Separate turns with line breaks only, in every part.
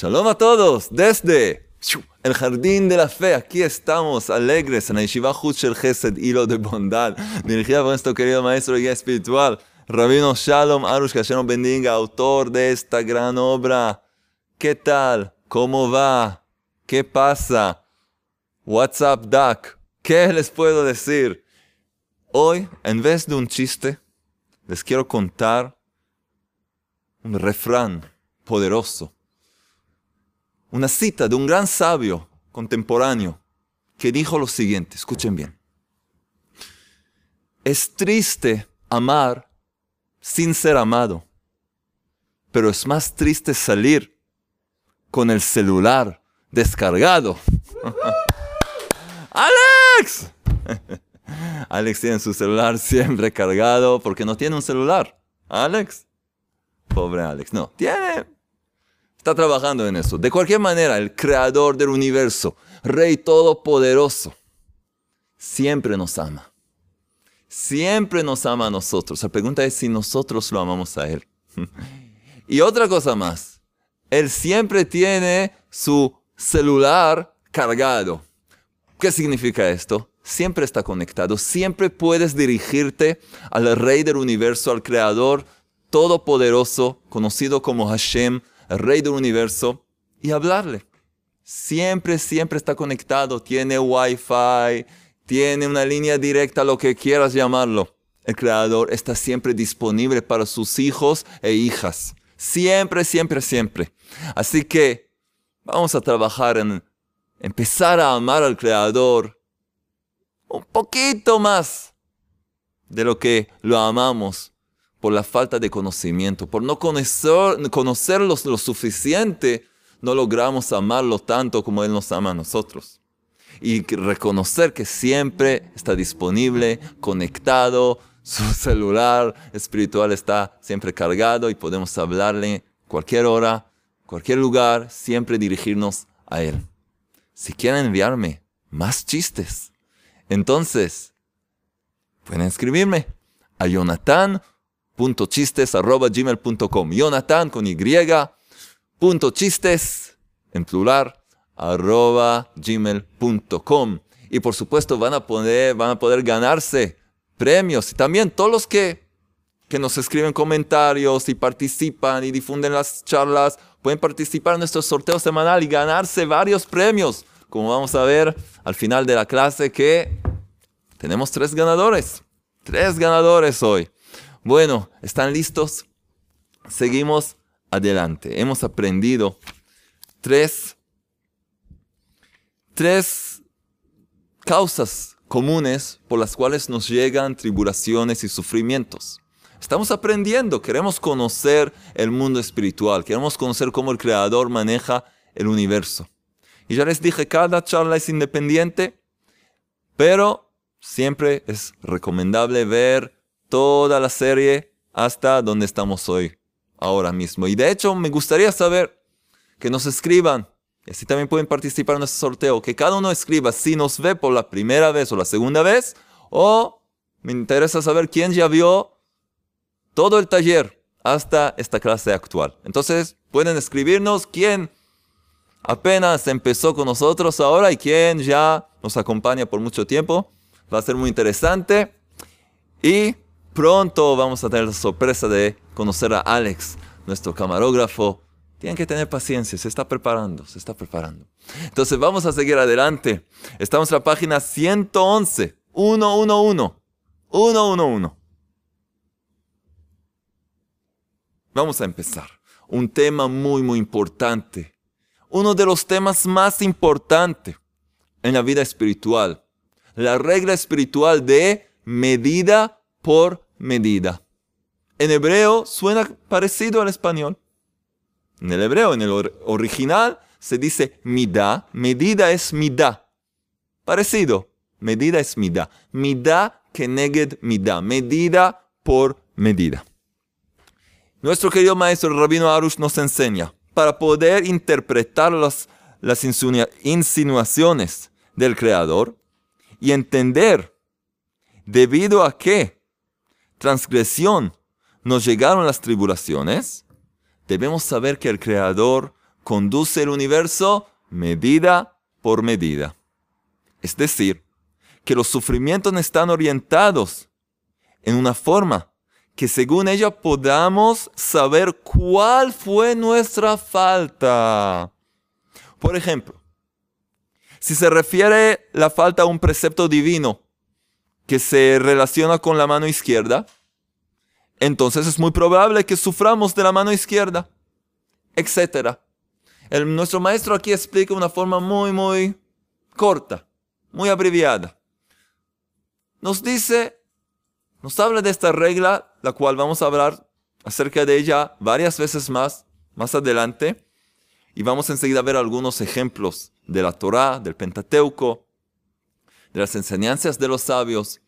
Shalom a todos desde el jardín de la fe. Aquí estamos alegres en la Yeshiva Shel Chesed, hilo de bondad, dirigida por nuestro querido maestro y guía espiritual, Rabino Shalom Arush, que nos bendiga, autor de esta gran obra. ¿Qué tal? ¿Cómo va? ¿Qué pasa? WhatsApp Duck. ¿Qué les puedo decir? Hoy, en vez de un chiste, les quiero contar un refrán poderoso una cita de un gran sabio contemporáneo que dijo lo siguiente, escuchen bien. Es triste amar sin ser amado, pero es más triste salir con el celular descargado. ¡Alex! Alex tiene su celular siempre cargado porque no tiene un celular. Alex. Pobre Alex. No, tiene Está trabajando en eso. De cualquier manera, el creador del universo, Rey Todopoderoso, siempre nos ama. Siempre nos ama a nosotros. La pregunta es si nosotros lo amamos a Él. y otra cosa más. Él siempre tiene su celular cargado. ¿Qué significa esto? Siempre está conectado. Siempre puedes dirigirte al Rey del universo, al Creador Todopoderoso, conocido como Hashem, el rey del universo, y hablarle. Siempre, siempre está conectado, tiene wifi, tiene una línea directa, lo que quieras llamarlo. El creador está siempre disponible para sus hijos e hijas. Siempre, siempre, siempre. Así que vamos a trabajar en empezar a amar al creador un poquito más de lo que lo amamos por la falta de conocimiento, por no conocer, conocerlo lo suficiente, no logramos amarlo tanto como Él nos ama a nosotros. Y reconocer que siempre está disponible, conectado, su celular espiritual está siempre cargado y podemos hablarle cualquier hora, cualquier lugar, siempre dirigirnos a Él. Si quieren enviarme más chistes, entonces pueden escribirme a Jonathan gmail.com. Jonathan con Y, punto chistes en plural arroba gmail.com. Y por supuesto van a, poder, van a poder ganarse premios. Y también todos los que, que nos escriben comentarios y participan y difunden las charlas pueden participar en nuestro sorteo semanal y ganarse varios premios. Como vamos a ver al final de la clase que tenemos tres ganadores. Tres ganadores hoy. Bueno, ¿están listos? Seguimos adelante. Hemos aprendido tres, tres causas comunes por las cuales nos llegan tribulaciones y sufrimientos. Estamos aprendiendo, queremos conocer el mundo espiritual, queremos conocer cómo el Creador maneja el universo. Y ya les dije, cada charla es independiente, pero siempre es recomendable ver toda la serie hasta donde estamos hoy, ahora mismo. Y de hecho, me gustaría saber que nos escriban, y así también pueden participar en nuestro sorteo, que cada uno escriba si nos ve por la primera vez o la segunda vez, o me interesa saber quién ya vio todo el taller hasta esta clase actual. Entonces, pueden escribirnos quién apenas empezó con nosotros ahora y quién ya nos acompaña por mucho tiempo. Va a ser muy interesante. Y Pronto vamos a tener la sorpresa de conocer a Alex, nuestro camarógrafo. Tienen que tener paciencia, se está preparando, se está preparando. Entonces vamos a seguir adelante. Estamos en la página 111, 111, 111. Vamos a empezar. Un tema muy, muy importante. Uno de los temas más importantes en la vida espiritual. La regla espiritual de medida por medida. En hebreo suena parecido al español. En el hebreo, en el original, se dice mida. Medida es mida. Parecido. Medida es mida. Mida que neged mida. Medida por medida. Nuestro querido maestro Rabino Arush nos enseña, para poder interpretar las, las insinuaciones del Creador y entender debido a qué transgresión nos llegaron las tribulaciones, debemos saber que el Creador conduce el universo medida por medida. Es decir, que los sufrimientos están orientados en una forma que según ella podamos saber cuál fue nuestra falta. Por ejemplo, si se refiere la falta a un precepto divino que se relaciona con la mano izquierda, entonces es muy probable que suframos de la mano izquierda, etc. nuestro maestro aquí explica una forma muy, muy corta, muy abreviada. Nos dice nos habla de esta regla, la cual vamos a hablar acerca de ella varias veces más, más adelante. Y vamos enseguida a ver algunos ejemplos de la Torá, del Pentateuco, de las enseñanzas de los sabios.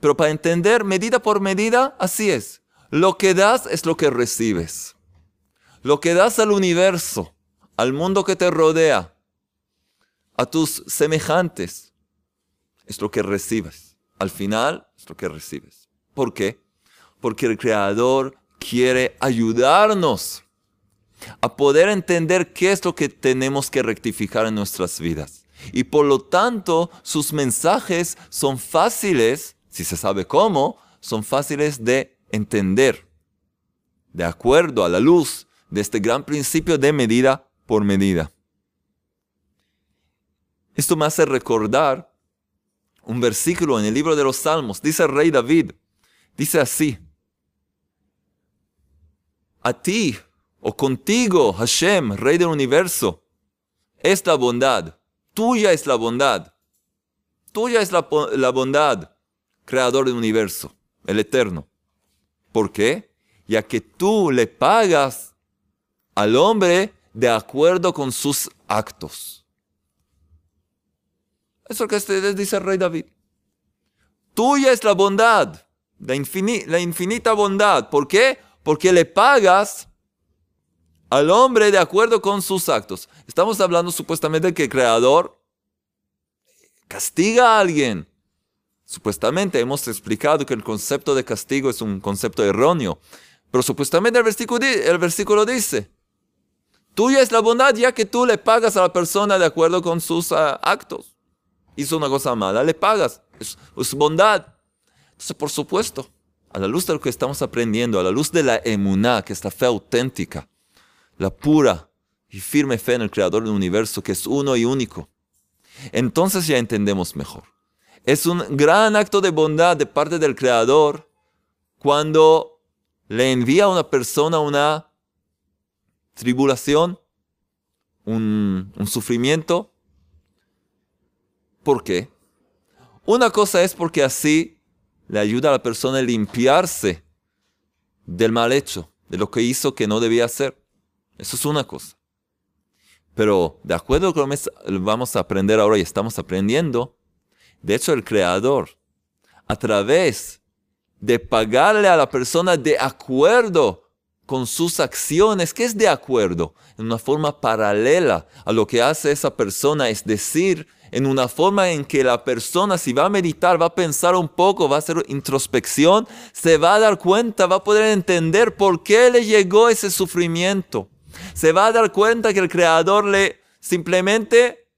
Pero para entender medida por medida, así es. Lo que das es lo que recibes. Lo que das al universo, al mundo que te rodea, a tus semejantes, es lo que recibes. Al final es lo que recibes. ¿Por qué? Porque el Creador quiere ayudarnos a poder entender qué es lo que tenemos que rectificar en nuestras vidas. Y por lo tanto, sus mensajes son fáciles, si se sabe cómo, son fáciles de entender, de acuerdo a la luz de este gran principio de medida por medida. Esto me hace recordar un versículo en el libro de los Salmos. Dice el rey David, Dice así, a ti o contigo, Hashem, Rey del universo, es la bondad, tuya es la bondad, tuya es la, la bondad, Creador del universo, el Eterno. ¿Por qué? Ya que tú le pagas al hombre de acuerdo con sus actos. Eso es lo que dice el rey David. Tuya es la bondad la, infinita bondad. ¿Por qué? Porque le pagas al hombre de acuerdo con sus actos. Estamos hablando supuestamente que el creador castiga a alguien. Supuestamente hemos explicado que el concepto de castigo es un concepto erróneo. Pero supuestamente el versículo, el versículo dice, tuya es la bondad ya que tú le pagas a la persona de acuerdo con sus ah, actos. Hizo una cosa mala, le pagas. Es, es bondad. Entonces, por supuesto, a la luz de lo que estamos aprendiendo, a la luz de la emuná, que es la fe auténtica, la pura y firme fe en el Creador del universo, que es uno y único, entonces ya entendemos mejor. Es un gran acto de bondad de parte del Creador cuando le envía a una persona una tribulación, un, sufrimiento. ¿Por qué? Una cosa es porque así le ayuda a la persona a limpiarse del mal hecho, de lo que hizo que no debía hacer. Eso es una cosa. Pero de acuerdo con lo que vamos a aprender ahora y estamos aprendiendo, de hecho el Creador, a través de pagarle a la persona de acuerdo con sus acciones, que es de acuerdo, en una forma paralela a lo que hace esa persona, es decir, en una forma en que la persona si va a meditar, va a pensar un poco, va a hacer introspección, se va a dar cuenta, va a poder entender por qué le llegó ese sufrimiento. Se va a dar cuenta que el Creador le simplemente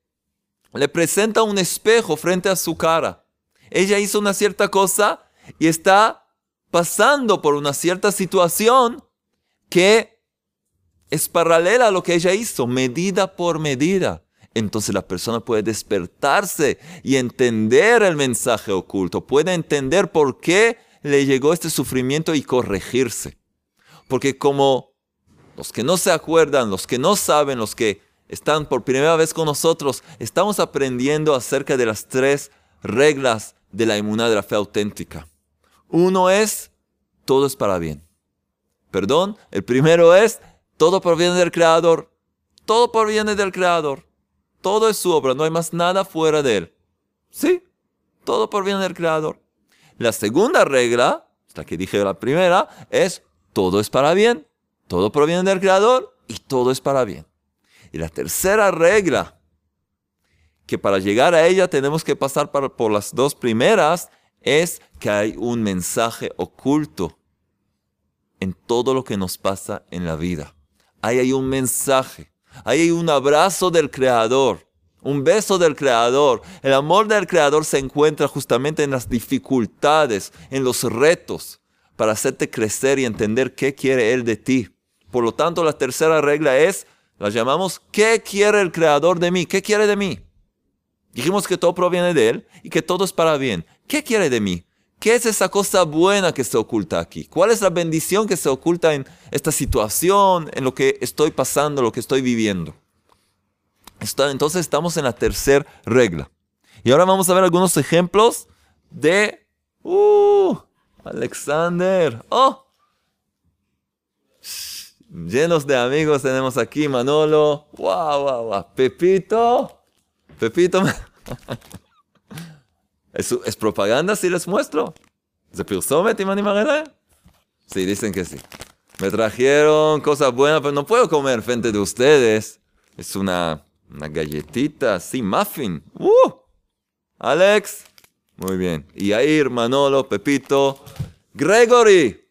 le presenta un espejo frente a su cara. Ella hizo una cierta cosa y está pasando por una cierta situación que es paralela a lo que ella hizo, medida por medida entonces la persona puede despertarse y entender el mensaje oculto, puede entender por qué le llegó este sufrimiento y corregirse. Porque como los que no se acuerdan, los que no saben, los que están por primera vez con nosotros, estamos aprendiendo acerca de las tres reglas de la inmunidad de la fe auténtica. Uno es, todo es para bien. Perdón, el primero es, todo proviene del Creador. Todo proviene del Creador. Todo es su obra, no hay más nada fuera de él. Sí, todo proviene del Creador. La segunda regla, la que dije la primera, es todo es para bien, todo proviene del Creador y todo es para bien. Y la tercera regla, que para llegar a ella tenemos que pasar por las dos primeras, es que hay un mensaje oculto en todo lo que nos pasa en la vida. Ahí hay un mensaje Ahí hay un abrazo del Creador, un beso del Creador. El amor del Creador se encuentra justamente en las dificultades, en los retos, para hacerte crecer y entender qué quiere Él de ti. Por lo tanto, la tercera regla es, la llamamos, ¿qué quiere el Creador de mí? ¿Qué quiere de mí? Dijimos que todo proviene de Él y que todo es para bien. ¿Qué quiere de mí? ¿Qué es esa cosa buena que se oculta aquí? ¿Cuál es la bendición que se oculta en esta situación, en lo que estoy pasando, lo que estoy viviendo? Entonces estamos en la tercera regla. Y ahora vamos a ver algunos ejemplos de... ¡Uh! Alexander. ¡Oh! Llenos de amigos tenemos aquí Manolo. ¡Wow, wow, wow! Pepito. Pepito. ¿Es, ¿Es, propaganda si les muestro? ¿De Pirsomet y Manimarele? Sí, dicen que sí. Me trajeron cosas buenas, pero no puedo comer frente de ustedes. Es una, una galletita, sí, muffin. ¡Uh! Alex. Muy bien. Y Air, Manolo, Pepito. Gregory.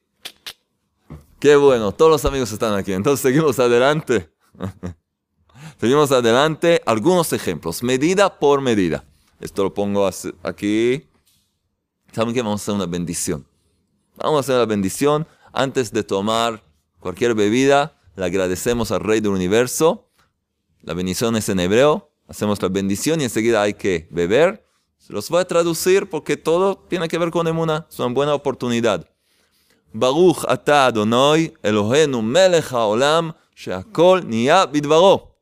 Qué bueno, todos los amigos están aquí. Entonces seguimos adelante. seguimos adelante. Algunos ejemplos, medida por medida. Esto lo pongo aquí. ¿Saben que vamos a hacer una bendición? Vamos a hacer la bendición antes de tomar cualquier bebida. Le agradecemos al Rey del Universo. La bendición es en hebreo. Hacemos la bendición y enseguida hay que beber. Se los voy a traducir porque todo tiene que ver con emuna. Es una buena oportunidad. Baruch ata Adonai Elohenu melech haolam she'akol niya bidvaro.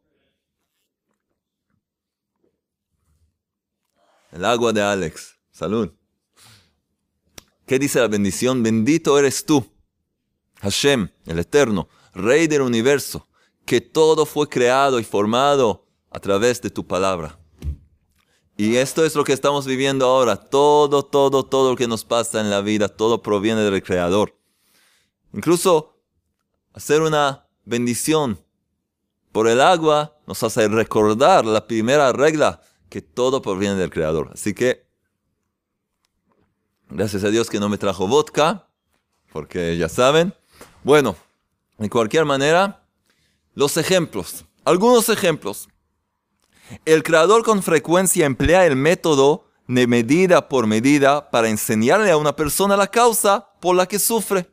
El agua de Alex. Salud. ¿Qué dice la bendición? Bendito eres tú, Hashem, el Eterno, Rey del universo, que todo fue creado y formado a través de tu palabra. Y esto es lo que estamos viviendo ahora. Todo, todo, todo lo que nos pasa en la vida, todo proviene del Creador. Incluso hacer una bendición por el agua nos hace recordar la primera regla que todo proviene del Creador. Así que, gracias a Dios que no me trajo vodka, porque ya saben. Bueno, de cualquier manera, los ejemplos, algunos ejemplos. El Creador con frecuencia emplea el método de medida por medida para enseñarle a una persona la causa por la que sufre.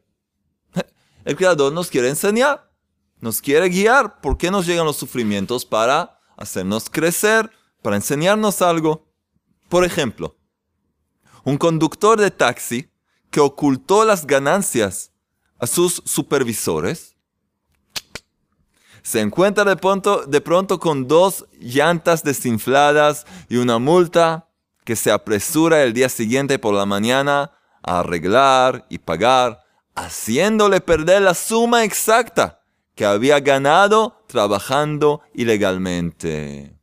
El Creador nos quiere enseñar, nos quiere guiar. ¿Por qué nos llegan los sufrimientos? Para hacernos crecer, para enseñarnos algo. Por ejemplo, un conductor de taxi que ocultó las ganancias a sus supervisores se encuentra de pronto, de pronto con dos llantas desinfladas y una multa que se apresura el día siguiente por la mañana a arreglar y pagar, haciéndole perder la suma exacta que había ganado trabajando ilegalmente.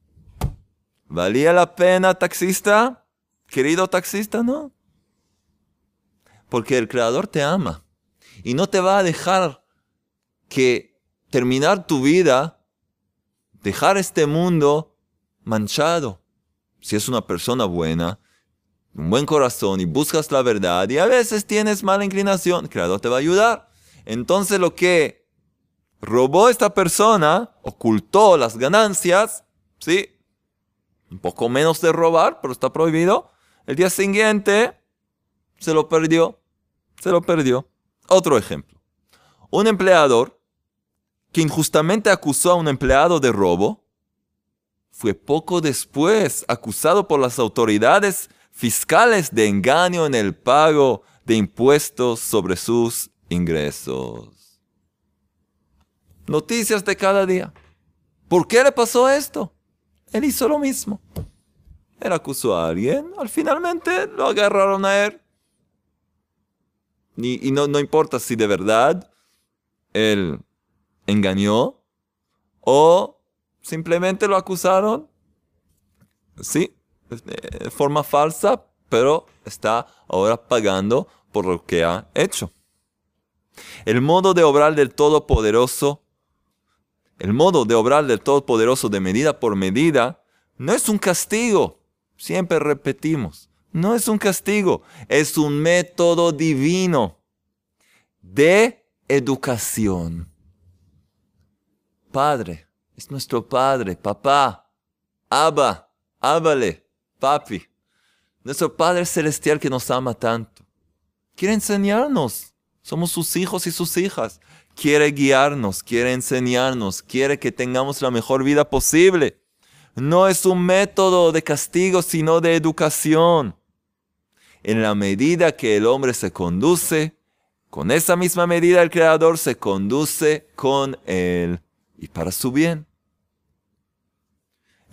¿Valía la pena, taxista? Querido taxista, no. Porque el Creador te ama y no te va a dejar que terminar tu vida, dejar este mundo manchado. Si es una persona buena, un buen corazón y buscas la verdad y a veces tienes mala inclinación, el Creador te va a ayudar. Entonces lo que robó esta persona, ocultó las ganancias, ¿sí? un poco menos de robar, pero está prohibido. El día siguiente se lo perdió, se lo perdió. Otro ejemplo. Un empleador que injustamente acusó a un empleado de robo, fue poco después acusado por las autoridades fiscales de engaño en el pago de impuestos sobre sus ingresos. Noticias de cada día. ¿Por qué le pasó esto? Él hizo lo mismo. Él acusó a alguien, al finalmente lo agarraron a él. Y, no, no importa si de verdad él engañó o simplemente lo acusaron, sí, de forma falsa, pero está ahora pagando por lo que ha hecho. El modo de obrar del Todopoderoso el modo de obrar del Todopoderoso de medida por medida no es un castigo. Siempre repetimos, no es un castigo, es un método divino de educación. Padre, Es nuestro Padre, papá, Abba, Ábale, papi. Nuestro Padre Celestial que nos ama tanto. Quiere enseñarnos. Somos sus hijos y sus hijas. Quiere guiarnos, quiere enseñarnos, quiere que tengamos la mejor vida posible. No es un método de castigo, sino de educación. En la medida que el hombre se conduce, con esa misma medida el Creador se conduce con él y para su bien.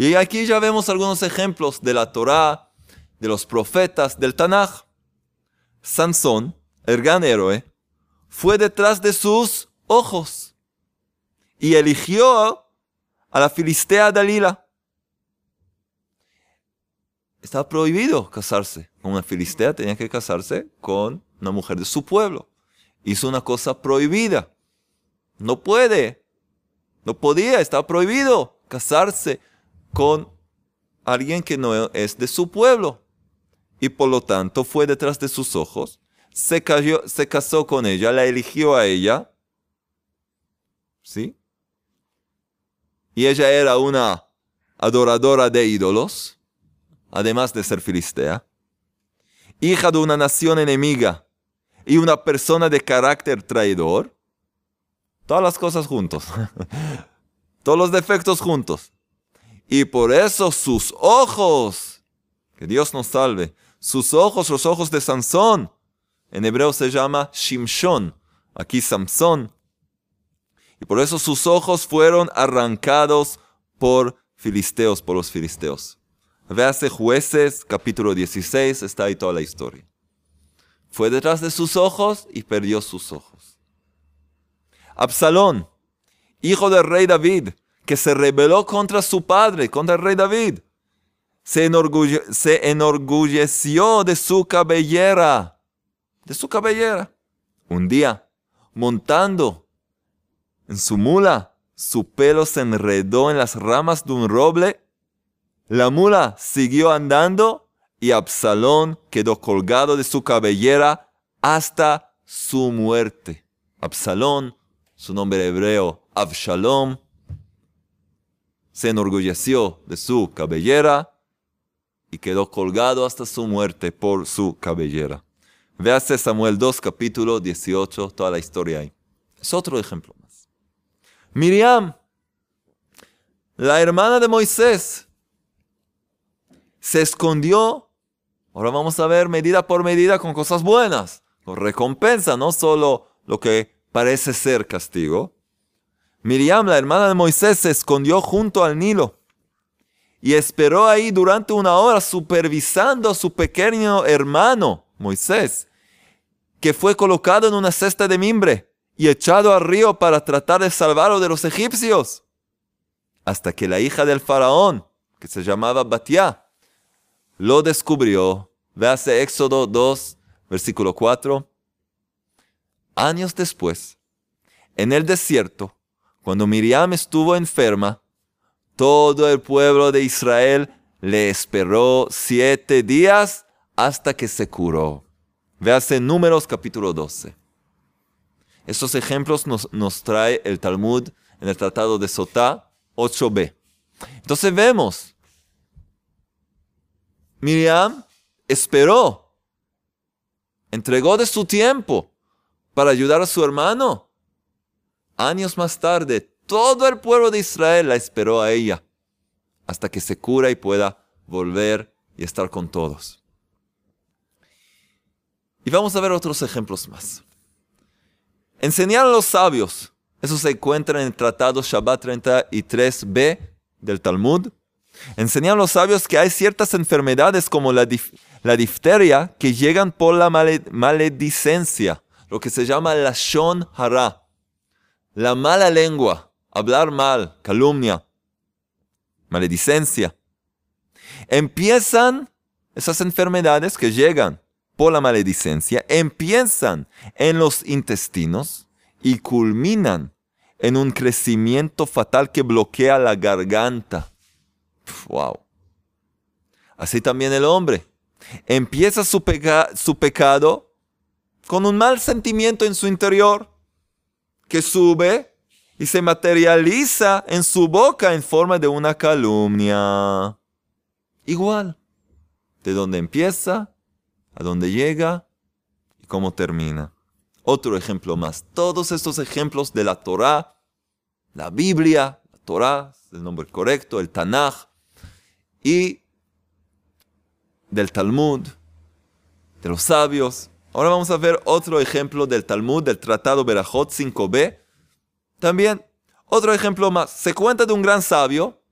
Y aquí ya vemos algunos ejemplos de la Torá, de los profetas, del Tanaj. Sansón, el gran héroe, fue detrás de sus ojos y eligió a la filistea Dalila. Estaba prohibido casarse con una filistea, tenía que casarse con una mujer de su pueblo. Hizo una cosa prohibida. No puede, no podía, estaba prohibido casarse con alguien que no es de su pueblo. Y por lo tanto fue detrás de sus ojos, se, se casó con ella, la eligió a ella. ¿Sí? Y ella era una adoradora de ídolos, además de ser filistea. Hija de una nación enemiga y una persona de carácter traidor. Todas las cosas juntos. Todos los defectos juntos. Y por eso sus ojos, que Dios nos salve, sus ojos, los ojos de Sansón, en hebreo se llama Shimshon, aquí Samson. Y por eso sus ojos fueron arrancados por filisteos, por los filisteos. Véase jueces, capítulo 16, está ahí toda la historia. Fue detrás de sus ojos y perdió sus ojos. Absalón, hijo del rey David, que se rebeló contra su padre, contra el rey David. Se, enorgulleció de su cabellera, de su cabellera. Un día, montando en su mula, su pelo se enredó en las ramas de un roble. La mula siguió andando y Absalón quedó colgado de su cabellera hasta su muerte. Absalón, su nombre hebreo, Absalom, se enorgulleció de su cabellera y quedó colgado hasta su muerte por su cabellera. Véase Samuel 2, capítulo 18, toda la historia ahí. Es otro ejemplo más. Miriam, la hermana de Moisés, se escondió. Ahora vamos a ver medida por medida con cosas buenas, con recompensa, no solo lo que parece ser castigo. Miriam, la hermana de Moisés, se escondió junto al Nilo y esperó ahí durante una hora supervisando a su pequeño hermano, Moisés, que fue colocado en una cesta de mimbre y echado al río para tratar de salvarlo de los egipcios. Hasta que la hija del faraón, que se llamaba Batia, lo descubrió. Véase Éxodo 2, versículo 4. Años después, en el desierto, cuando Miriam estuvo enferma, todo el pueblo de Israel le esperó siete días hasta que se curó. Véase Números capítulo 12. Estos ejemplos nos, nos trae el Talmud en el Tratado de Sotá 8b. Entonces vemos, Miriam esperó, entregó de su tiempo para ayudar a su hermano Años más tarde, todo el pueblo de Israel la esperó a ella hasta que se cura y pueda volver y estar con todos. Y vamos a ver otros ejemplos más. Enseñar a los sabios. Eso se encuentra en el Tratado Shabbat 33b del Talmud. Enseñar a los sabios que hay ciertas enfermedades como la, la difteria que llegan por la maledicencia, lo que se llama la shon hara la mala lengua, hablar mal, calumnia, maledicencia. Empiezan esas enfermedades que llegan por la maledicencia, empiezan en los intestinos y culminan en un crecimiento fatal que bloquea la garganta. Wow. Así también el hombre. Empieza su, su pecado con un mal sentimiento en su interior que sube y se materializa en su boca en forma de una calumnia. Igual, de dónde empieza, a dónde llega y cómo termina. Otro ejemplo más. Todos estos ejemplos de la Torah, la Biblia, la Torah, el nombre correcto, el Tanaj, y del Talmud, de los sabios. Ahora vamos a ver otro ejemplo del Talmud, del Tratado Berajot 5b, también, otro ejemplo más. Se cuenta de un gran sabio.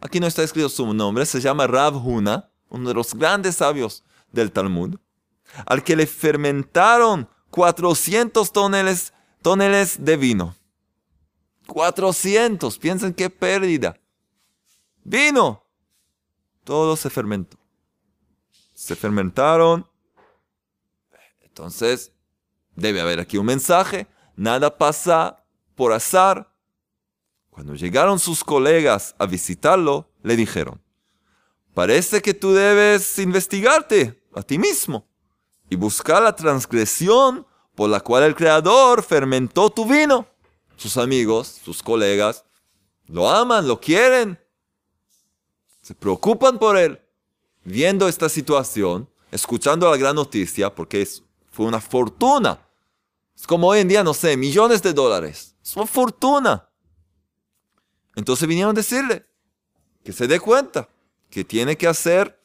Aquí no está escrito su nombre. Se llama Rav Huna, uno de los grandes sabios del Talmud. Al que le fermentaron 400 toneles, toneles de vino. 400. Piensen qué pérdida. Vino. Todo se fermentó. Se fermentaron. Entonces, debe haber aquí un mensaje. Nada pasa por azar, cuando llegaron sus colegas a visitarlo, le dijeron, parece que tú debes investigarte a ti mismo y buscar la transgresión por la cual el Creador fermentó tu vino. Sus amigos, sus colegas, lo aman, lo quieren, se preocupan por él. Viendo esta situación, escuchando la gran noticia, porque fue una fortuna. Es como hoy en día, no sé, millones de dólares su fortuna. Entonces vinieron a decirle que se dé cuenta, que tiene que hacer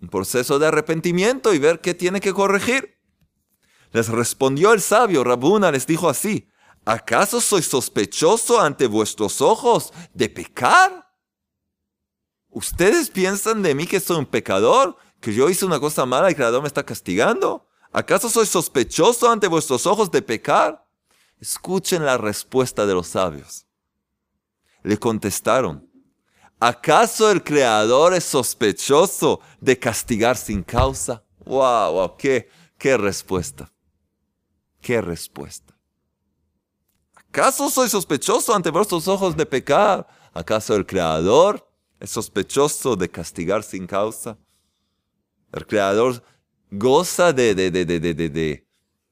un proceso de arrepentimiento y ver qué tiene que corregir. Les respondió el sabio, Rabuna les dijo así, ¿acaso soy sospechoso ante vuestros ojos de pecar? ¿Ustedes piensan de mí que soy un pecador? ¿Que yo hice una cosa mala y el Creador me está castigando? ¿Acaso soy sospechoso ante vuestros ojos de pecar? Escuchen la respuesta de los sabios. Le contestaron, ¿acaso el Creador es sospechoso de castigar sin causa? ¡Wow! wow qué, ¡Qué respuesta! ¡Qué respuesta! ¿Acaso soy sospechoso ante vuestros ojos de pecar? ¿Acaso el Creador es sospechoso de castigar sin causa? El Creador goza de, de, de, de,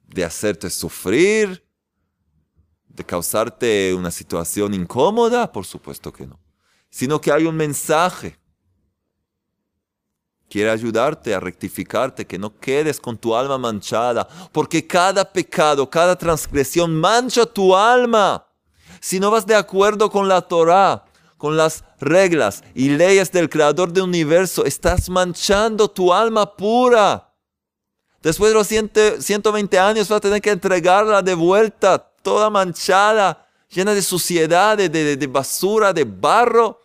de hacerte sufrir, de causarte una situación incómoda? Por supuesto que no. Sino que hay un mensaje. Quiere ayudarte a rectificarte, que no quedes con tu alma manchada, porque cada pecado, cada transgresión mancha tu alma. Si no vas de acuerdo con la Torah, con las reglas y leyes del Creador del universo, estás manchando tu alma pura. Después de los 120 años vas a tener que entregarla de vuelta toda manchada, llena de suciedad, de, basura, de barro.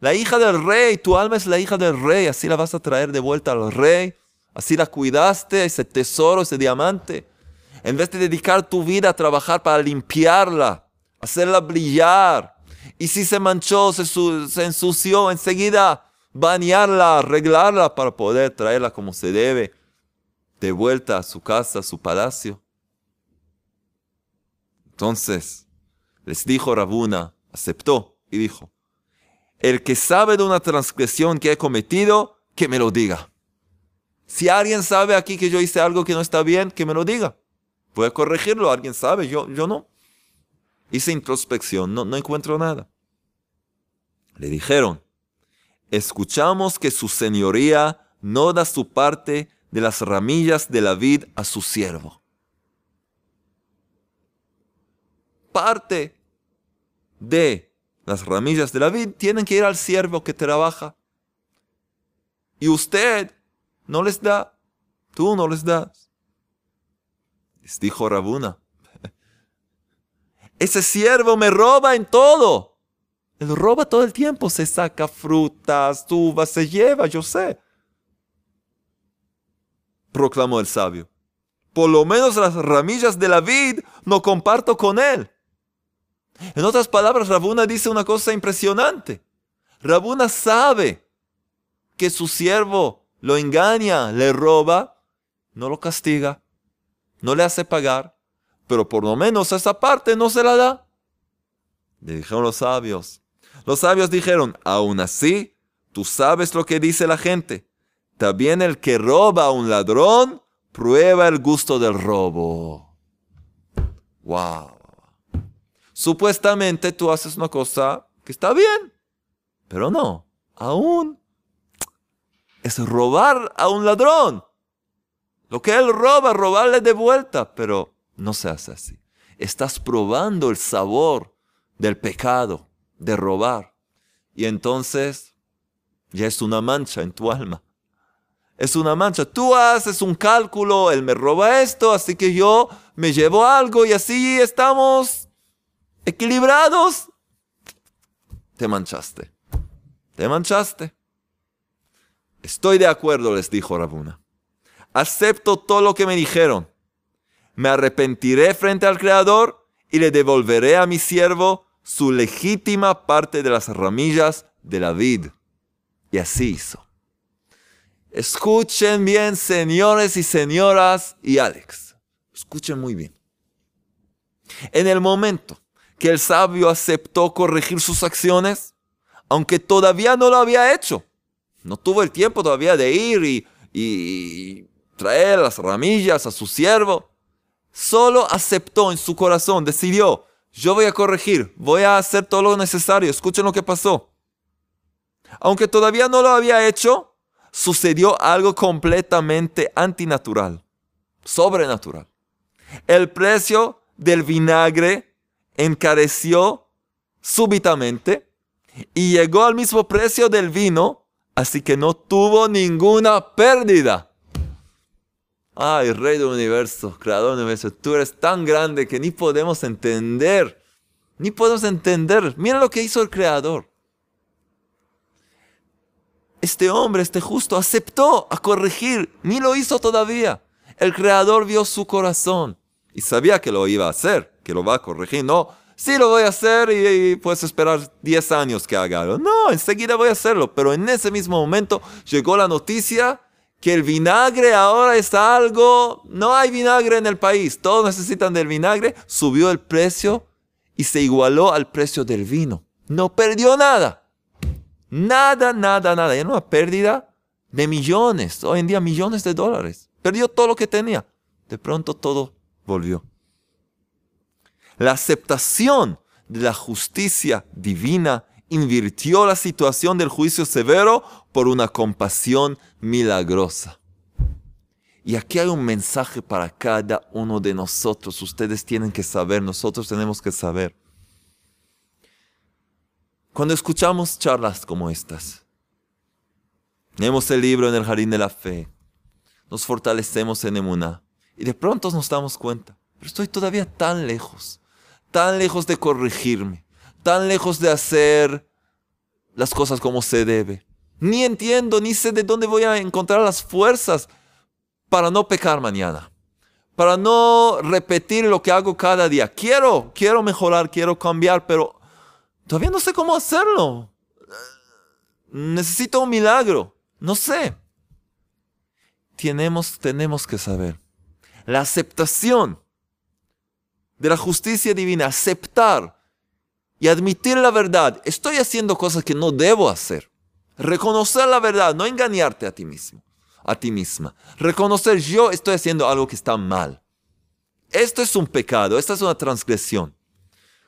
La hija del rey, tu alma es la hija del rey, así la vas a traer de vuelta al rey, así la cuidaste, ese tesoro, ese diamante. En vez de dedicar tu vida a trabajar para limpiarla, hacerla brillar, y si se manchó, se, se ensució, enseguida bañarla, arreglarla para poder traerla como se debe, de vuelta a su casa, a su palacio. Entonces les dijo Rabuna, aceptó y dijo, el que sabe de una transgresión que he cometido, que me lo diga. Si alguien sabe aquí que yo hice algo que no está bien, que me lo diga. A corregirlo, alguien sabe, yo, yo no. Hice introspección, no, no encuentro nada. Le dijeron, escuchamos que su señoría no da su parte de las ramillas de la vid a su siervo. parte de las ramillas de la vid tienen que ir al siervo que trabaja. Y usted no les da, tú no les das. Les dijo Rabuna, ese siervo me roba en todo. Él roba todo el tiempo, se saca frutas, uvas, se lleva, yo sé. Proclamó el sabio. Por lo menos las ramillas de la vid no comparto con él. En otras palabras, Rabuna dice una cosa impresionante. Rabuna sabe que su siervo lo engaña, le roba, no lo castiga, no le hace pagar, pero por lo menos esa parte no se la da. Le dijeron los sabios. Los sabios dijeron, aún así, tú sabes lo que dice la gente. También el que roba a un ladrón prueba el gusto del robo. Wow. Supuestamente tú haces una cosa que está bien, pero no, aún es robar a un ladrón. Lo que él roba, robarle de vuelta, pero no se hace así. Estás probando el sabor del pecado, de robar. Y entonces ya es una mancha en tu alma. Es una mancha. Tú haces un cálculo, él me roba esto, así que yo me llevo algo y así estamos equilibrados. Te manchaste. Te manchaste. Estoy de acuerdo, les dijo Rabuna. Acepto todo lo que me dijeron. Me arrepentiré frente al Creador y le devolveré a mi siervo su legítima parte de las ramillas de la vid. Y así hizo. Escuchen bien, señores y señoras y Alex. Escuchen muy bien. En el momento que el sabio aceptó corregir sus acciones, aunque todavía no lo había hecho, no tuvo el tiempo todavía de ir y, traer las ramillas a su siervo. Solo aceptó en su corazón, decidió, yo voy a corregir, voy a hacer todo lo necesario. Escuchen lo que pasó. Aunque todavía no lo había hecho, sucedió algo completamente antinatural, sobrenatural. El precio del vinagre encareció súbitamente y llegó al mismo precio del vino Así que no tuvo ninguna pérdida. Ay, Rey del Universo, Creador del Universo, tú eres tan grande que ni podemos entender. Ni podemos entender. Mira lo que hizo el Creador. Este hombre, este justo, aceptó a corregir. Ni lo hizo todavía. El Creador vio su corazón y sabía que lo iba a hacer, que lo va a corregir. No, sí lo voy a hacer y, puedes esperar 10 años que haga No, enseguida voy a hacerlo. Pero en ese mismo momento llegó la noticia que el vinagre ahora está algo, no hay vinagre en el país, todos necesitan del vinagre, subió el precio y se igualó al precio del vino. No perdió nada. Nada, nada, nada. Era una pérdida de millones, hoy en día millones de dólares. Perdió todo lo que tenía. De pronto todo volvió. La aceptación de la justicia divina invirtió la situación del juicio severo por una compasión milagrosa. Y aquí hay un mensaje para cada uno de nosotros. Ustedes tienen que saber, nosotros tenemos que saber. Cuando escuchamos charlas como estas, leemos el libro en el jardín de la fe, nos fortalecemos en Emuná y de pronto nos damos cuenta, pero estoy todavía tan lejos tan lejos de corregirme, tan lejos de hacer las cosas como se debe. Ni entiendo, ni sé de dónde voy a encontrar las fuerzas para no pecar mañana, para no repetir lo que hago cada día. Quiero, quiero mejorar, quiero cambiar, pero todavía no sé cómo hacerlo. Necesito un milagro, no sé. Tenemos, tenemos que saber. La aceptación de la justicia divina, aceptar y admitir la verdad. Estoy haciendo cosas que no debo hacer. Reconocer la verdad, no engañarte a ti mismo, a ti misma. Reconocer yo estoy haciendo algo que está mal. Esto es un pecado, esta es una transgresión.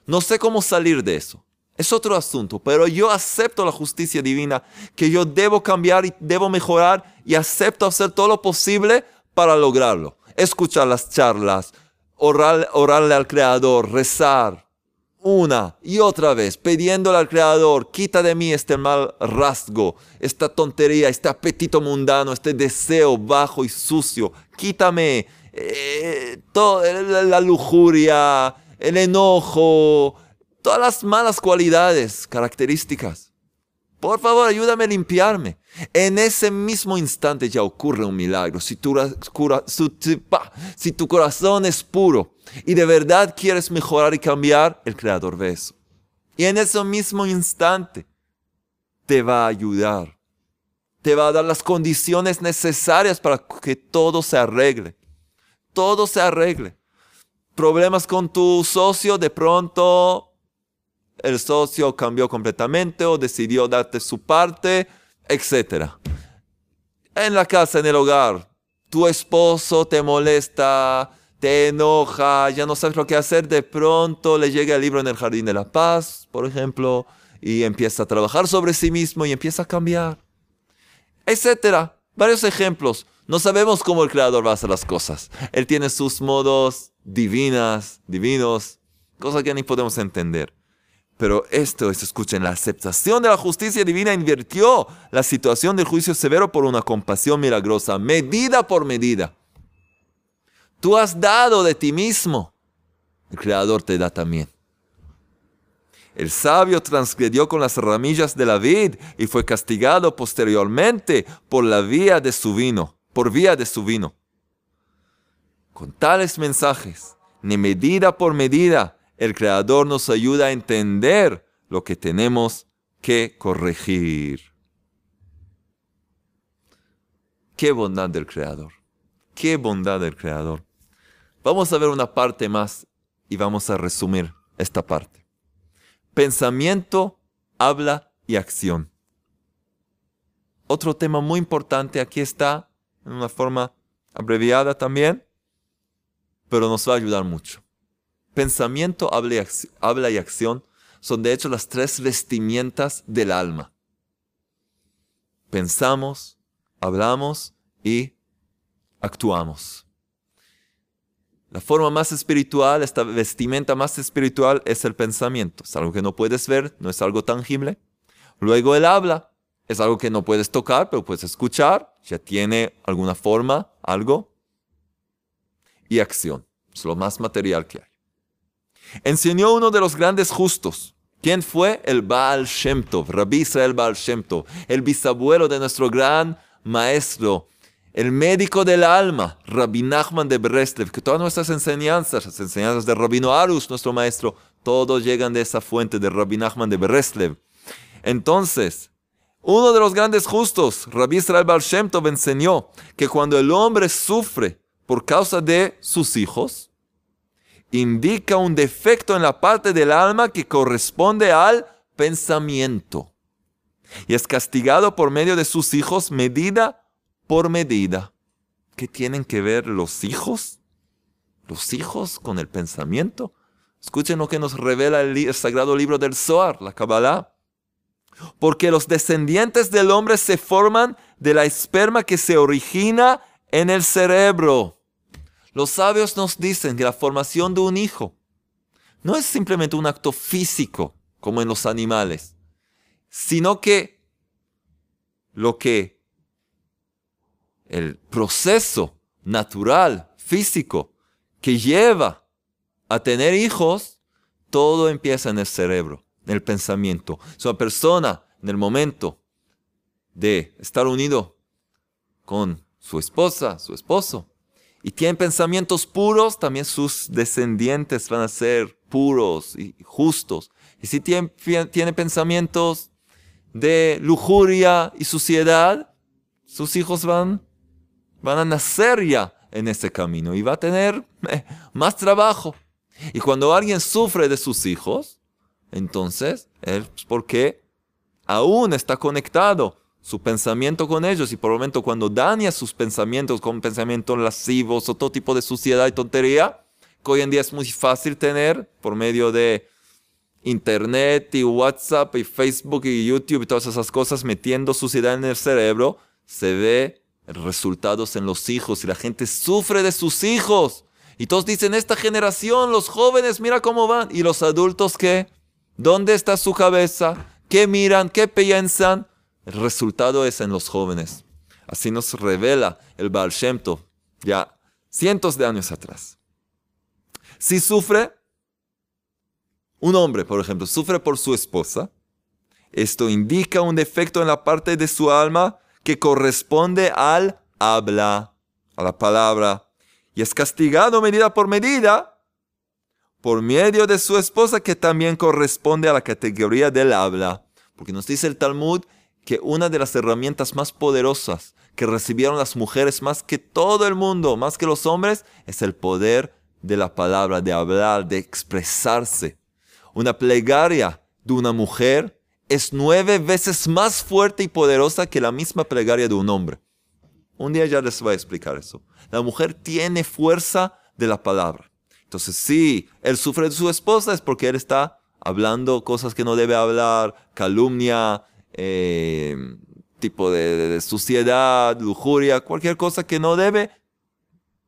No sé cómo salir de eso. Es otro asunto, pero yo acepto la justicia divina, que yo debo cambiar y debo mejorar y acepto hacer todo lo posible para lograrlo. Escuchar las charlas, orarle al Creador, rezar una y otra vez, pidiéndole al Creador, quita de mí este mal rasgo, esta tontería, este apetito mundano, este deseo bajo y sucio, quítame eh, toda la lujuria, el enojo, todas las malas cualidades, características. Por favor, ayúdame a limpiarme. En ese mismo instante ya ocurre un milagro. Si tu, corazón es puro y de verdad quieres mejorar y cambiar, el Creador ve. Y en ese mismo instante te va a ayudar. Te va a dar las condiciones necesarias para que todo se arregle. Todo se arregle. Problemas con tu socio, de pronto el socio cambió completamente o decidió darte su parte, etc. En la casa, en el hogar, tu esposo te molesta, te enoja, ya no sabes lo que hacer, de pronto le llega el libro en el Jardín de la Paz, por ejemplo, y empieza a trabajar sobre sí mismo y empieza a cambiar, etcétera. Varios ejemplos. No sabemos cómo el Creador va a hacer las cosas. Él tiene sus modos divinas, divinos, cosas que ni podemos entender. Pero esto es, escuchen, la aceptación de la justicia divina invirtió la situación del juicio severo por una compasión milagrosa, medida por medida. Tú has dado de ti mismo, el Creador te da también. El sabio transgredió con las ramillas de la vid y fue castigado posteriormente por la vía de su vino, por vía de su vino. Con tales mensajes, ni medida por medida, el Creador nos ayuda a entender lo que tenemos que corregir. Qué bondad del Creador. Qué bondad del Creador. Vamos a ver una parte más y vamos a resumir esta parte. Pensamiento, habla y acción. Otro tema muy importante aquí está en una forma abreviada también, pero nos va a ayudar mucho. Pensamiento, habla y, acción son de hecho las tres vestimientas del alma. Pensamos, hablamos y actuamos. La forma más espiritual, esta vestimenta más espiritual es el pensamiento. Es algo que no puedes ver, no es algo tangible. Luego el habla, es algo que no puedes tocar, pero puedes escuchar, ya tiene alguna forma, algo. Y acción, es lo más material que hay. Enseñó uno de los grandes justos. ¿Quién fue? El Baal Shem Tov, Rabbi Israel Baal Shem Tov, el bisabuelo de nuestro gran maestro, el médico del alma, Rabbi Nachman de Breslev, que todas nuestras enseñanzas, las enseñanzas de Rabino Arus, nuestro maestro, todos llegan de esa fuente de Rabbi Nachman de Breslev. Entonces, uno de los grandes justos, Rabbi Israel Baal Shem Tov, enseñó que cuando el hombre sufre por causa de sus hijos, indica un defecto en la parte del alma que corresponde al pensamiento. Y es castigado por medio de sus hijos medida por medida. ¿Qué tienen que ver los hijos? Los hijos con el pensamiento. Escuchen lo que nos revela el, sagrado libro del Zohar, la Kabbalah. Porque los descendientes del hombre se forman de la esperma que se origina en el cerebro. Los sabios nos dicen que la formación de un hijo no es simplemente un acto físico como en los animales, sino que lo que el proceso natural, físico, que lleva a tener hijos, todo empieza en el cerebro, en el pensamiento. Si una persona en el momento de estar unido con su esposa, su esposo, y tienen pensamientos puros, también sus descendientes van a ser puros y justos. Y si tiene, tiene pensamientos de lujuria y suciedad, sus hijos van, van a nacer ya en ese camino y va a tener eh, más trabajo. Y cuando alguien sufre de sus hijos, entonces es porque aún está conectado su pensamiento con ellos y por el momento cuando daña sus pensamientos con pensamientos lascivos o todo tipo de suciedad y tontería, que hoy en día es muy fácil tener por medio de internet y WhatsApp y Facebook y YouTube y todas esas cosas metiendo suciedad en el cerebro, se ve resultados en los hijos y la gente sufre de sus hijos. Y todos dicen, esta generación, los jóvenes, mira cómo van. ¿Y los adultos qué? ¿Dónde está su cabeza? ¿Qué miran? ¿Qué piensan? El resultado es en los jóvenes. Así nos revela el Baal ya cientos de años atrás. Si sufre, un hombre, por ejemplo, sufre por su esposa, esto indica un defecto en la parte de su alma que corresponde al habla, a la palabra, y es castigado medida por medida por medio de su esposa que también corresponde a la categoría del habla. Porque nos dice el Talmud que una de las herramientas más poderosas que recibieron las mujeres más que todo el mundo, más que los hombres, es el poder de la palabra, de hablar, de expresarse. Una plegaria de una mujer es nueve veces más fuerte y poderosa que la misma plegaria de un hombre. Un día ya les voy a explicar eso. La mujer tiene fuerza de la palabra. Entonces, si él sufre de su esposa es porque él está hablando cosas que no debe hablar, calumnia, eh, tipo de, suciedad, lujuria, cualquier cosa que no debe,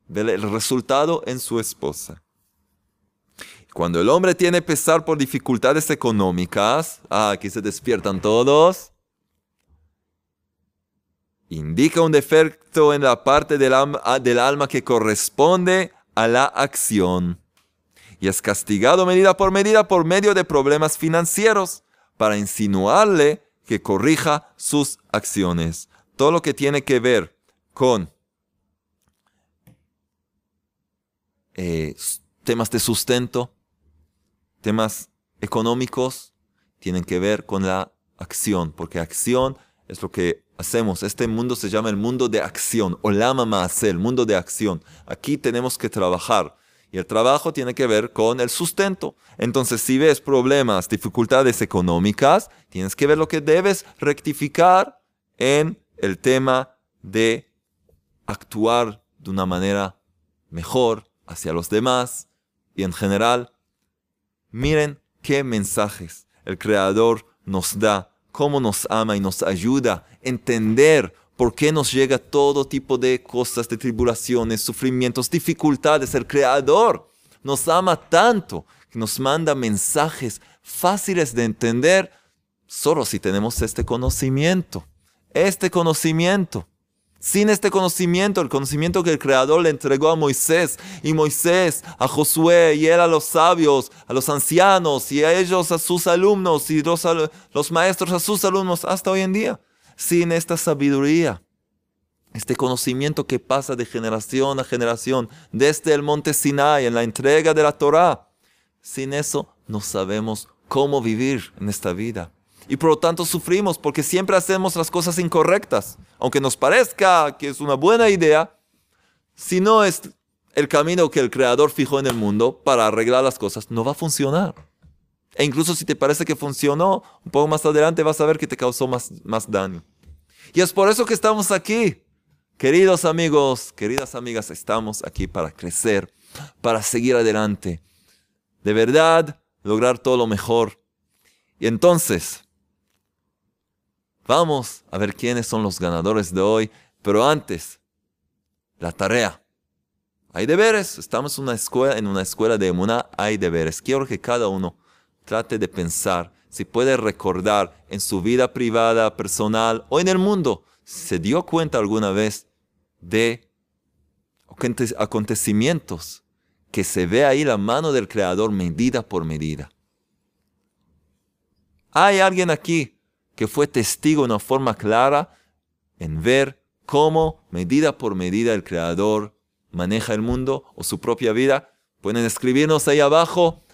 ver el resultado en su esposa. Cuando el hombre tiene pesar por dificultades económicas, ah, aquí se despiertan todos, indica un defecto en la parte alma, del alma que corresponde a la acción y es castigado medida por medida por medio de problemas financieros para insinuarle que corrija sus acciones. Todo lo que tiene que ver con eh, temas de sustento, temas económicos, tienen que ver con la acción, porque acción es lo que hacemos. Este mundo se llama el mundo de acción, o la mamá el mundo de acción. Aquí tenemos que trabajar. El trabajo tiene que ver con el sustento. Entonces, si ves problemas, dificultades económicas, tienes que ver lo que debes rectificar en el tema de actuar de una manera mejor hacia los demás y en general. Miren qué mensajes el Creador nos da, cómo nos ama y nos ayuda a entender ¿Por qué nos llega todo tipo de cosas, de tribulaciones, sufrimientos, dificultades? El Creador nos ama tanto que nos manda mensajes fáciles de entender solo si tenemos este conocimiento. Este conocimiento. Sin este conocimiento, el conocimiento que el Creador le entregó a Moisés y Moisés a Josué y él a los sabios, a los ancianos y a ellos a sus alumnos y los, los maestros a sus alumnos hasta hoy en día sin esta sabiduría, este conocimiento que pasa de generación a generación, desde el monte Sinai, en la entrega de la Torah, sin eso no sabemos cómo vivir en esta vida. Y por lo tanto sufrimos porque siempre hacemos las cosas incorrectas. Aunque nos parezca que es una buena idea, si no es el camino que el Creador fijó en el mundo para arreglar las cosas, no va a funcionar. E incluso si te parece que funcionó, un poco más adelante vas a ver que te causó más, más daño. Y es por eso que estamos aquí. Queridos amigos, queridas amigas, estamos aquí para crecer, para seguir adelante. De verdad, lograr todo lo mejor. Y entonces, vamos a ver quiénes son los ganadores de hoy. Pero antes, la tarea. Hay deberes. Estamos en una escuela, en una escuela de Emuná, hay deberes. Quiero que cada uno trate de pensar, si puede recordar en su vida privada, personal o en el mundo, se dio cuenta alguna vez de acontecimientos que se ve ahí la mano del Creador medida por medida. Hay alguien aquí que fue testigo de una forma clara en ver cómo medida por medida el Creador maneja el mundo o su propia vida. Pueden escribirnos ahí abajo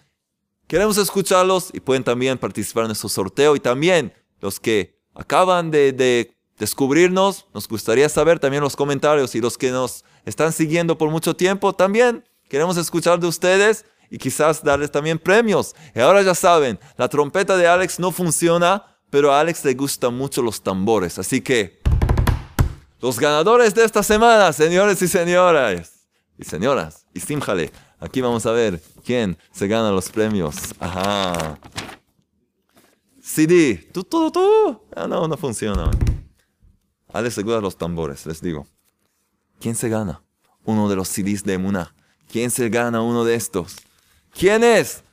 Queremos escucharlos y pueden también participar en nuestro sorteo. Y también los que acaban de, descubrirnos, nos gustaría saber también los comentarios. Y los que nos están siguiendo por mucho tiempo, también queremos escuchar de ustedes y quizás darles también premios. Y ahora ya saben, la trompeta de Alex no funciona, pero a Alex le gustan mucho los tambores. Así que, los ganadores de esta semana, señores y señoras, y señoras, y Simjale. Aquí vamos a ver quién se gana los premios. Ajá. CD. Tú, tú, tú. Ah, no, no funciona. Ale segura los tambores, les digo. ¿Quién se gana? Uno de los CDs de Muna. ¿Quién se gana uno de estos? ¿Quién es?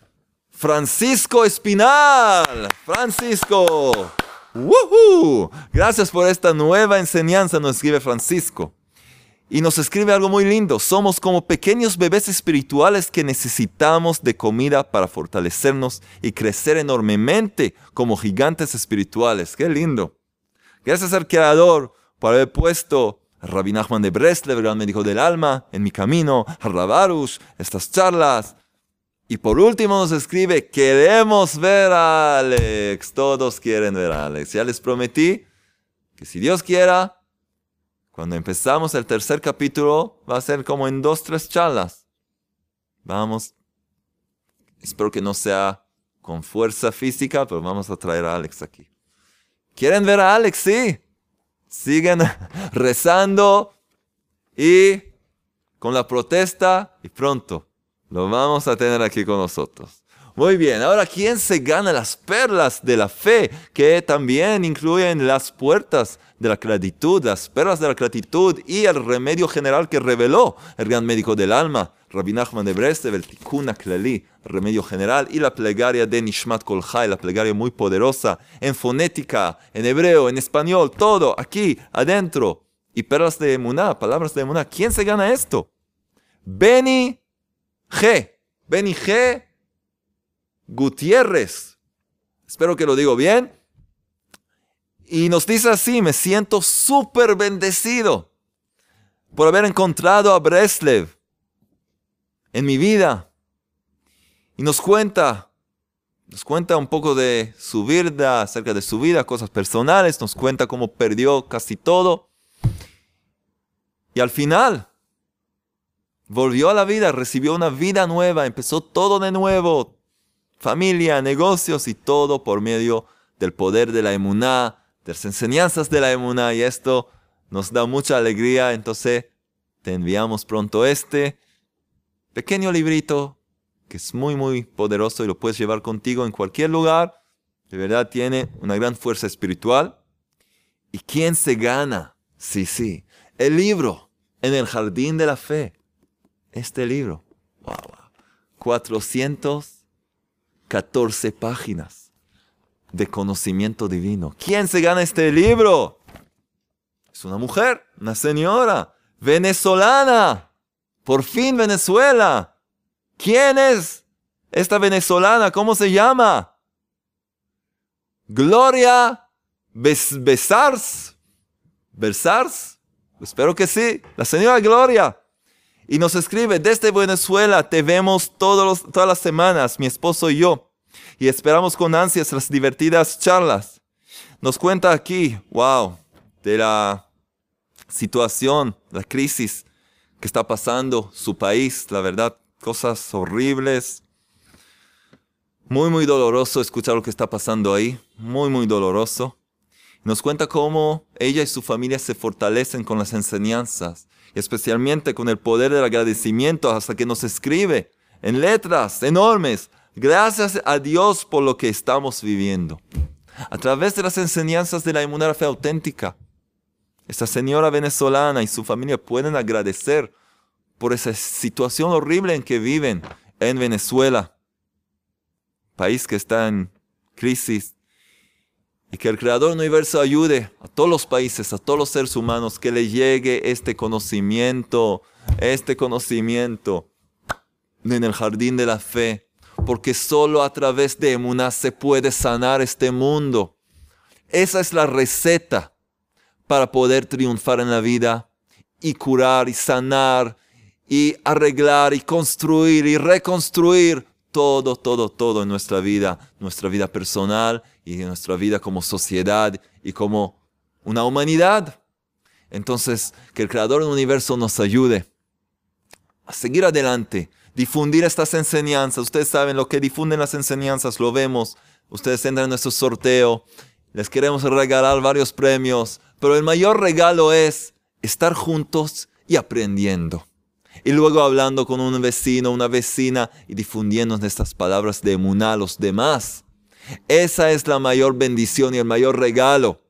Francisco Espinal. Francisco. ¡Woohoo! Gracias por esta nueva enseñanza, nos escribe Francisco. Y nos escribe algo muy lindo. Somos como pequeños bebés espirituales que necesitamos de comida para fortalecernos y crecer enormemente como gigantes espirituales. Qué lindo. Gracias al Creador por haber puesto a Rabbi Nachman de Breslev, gran médico del alma, en mi camino, a Rabarush, estas charlas. Y por último nos escribe, queremos ver a Alex. Todos quieren ver a Alex. Ya les prometí que si Dios quiera, cuando empezamos el tercer capítulo, va a ser como en dos, tres charlas. Vamos. Espero que no sea con fuerza física, pero vamos a traer a Alex aquí. ¿Quieren ver a Alex? Sí. Siguen rezando y con la protesta y pronto lo vamos a tener aquí con nosotros. Muy bien, ahora ¿quién se gana las perlas de la fe que también incluyen las puertas de la gratitud, las perlas de la gratitud y el remedio general que reveló el gran médico del alma, Rabbi Nachman de Breslev, el Tikkun Klali, remedio general, y la plegaria de Nishmat Kol la plegaria muy poderosa, en fonética, en hebreo, en español, todo aquí, adentro. Y perlas de Emuná, palabras de Emuná. ¿Quién se gana esto? Beni G. Beni G Gutiérrez. Espero que lo digo bien. Y nos dice así, me siento súper bendecido por haber encontrado a Breslev en mi vida. Y nos cuenta, nos cuenta un poco de su vida, acerca de su vida, cosas personales, nos cuenta cómo perdió casi todo. Y al final, volvió a la vida, recibió una vida nueva, empezó todo de nuevo, familia, negocios y todo por medio del poder de la emuná, de las enseñanzas de la emuná y esto nos da mucha alegría. Entonces te enviamos pronto este pequeño librito que es muy muy poderoso y lo puedes llevar contigo en cualquier lugar. De verdad tiene una gran fuerza espiritual. ¿Y quién se gana? Sí, sí. El libro en el jardín de la fe. Este libro. Wow, wow. 400 14 páginas de conocimiento divino. ¿Quién se gana este libro? Es una mujer, una señora, venezolana. Por fin Venezuela. ¿Quién es esta venezolana? ¿Cómo se llama? Gloria Besars. ¿Besars? Espero que sí. La señora Gloria. Y nos escribe, desde Venezuela te vemos todas las semanas, mi esposo y yo, y esperamos con ansias las divertidas charlas. Nos cuenta aquí, wow, de la situación, la crisis que está pasando su país, la verdad, cosas horribles. Muy, muy doloroso escuchar lo que está pasando ahí, muy, muy doloroso. Nos cuenta cómo ella y su familia se fortalecen con las enseñanzas especialmente con el poder del agradecimiento hasta que nos escribe en letras enormes. Gracias a Dios por lo que estamos viviendo. A través de las enseñanzas de la inmunidad fe auténtica, esta señora venezolana y su familia pueden agradecer por esa situación horrible en que viven en Venezuela, país que está en crisis, y que el Creador universo ayude a todos los países, a todos los seres humanos, que le llegue este conocimiento, este conocimiento en el jardín de la fe. Porque solo a través de Emuná se puede sanar este mundo. Esa es la receta para poder triunfar en la vida y curar y sanar y arreglar y construir y reconstruir todo, todo, todo en nuestra vida, nuestra vida personal y nuestra vida como sociedad y como una humanidad. Entonces, que el Creador del universo nos ayude a seguir adelante, difundir estas enseñanzas. Ustedes saben lo que difunden las enseñanzas, lo vemos. Ustedes entran en nuestro sorteo, les queremos regalar varios premios, pero el mayor regalo es estar juntos y aprendiendo y luego hablando con un vecino, una vecina y difundiendo estas palabras de emuná a los demás. Esa es la mayor bendición y el mayor regalo.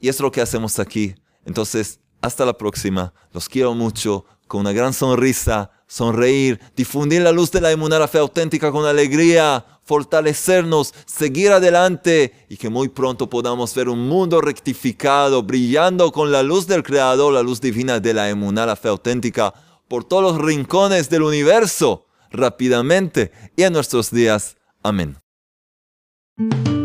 Y es lo que hacemos aquí. Entonces, hasta la próxima. Los quiero mucho. Con una gran sonrisa, sonreír, difundir la luz de la emuná, la fe auténtica con alegría, fortalecernos, seguir adelante y que muy pronto podamos ver un mundo rectificado, brillando con la luz del Creador, la luz divina de la emuná, la fe auténtica, por todos los rincones del universo, rápidamente y en nuestros días. Amén. thank you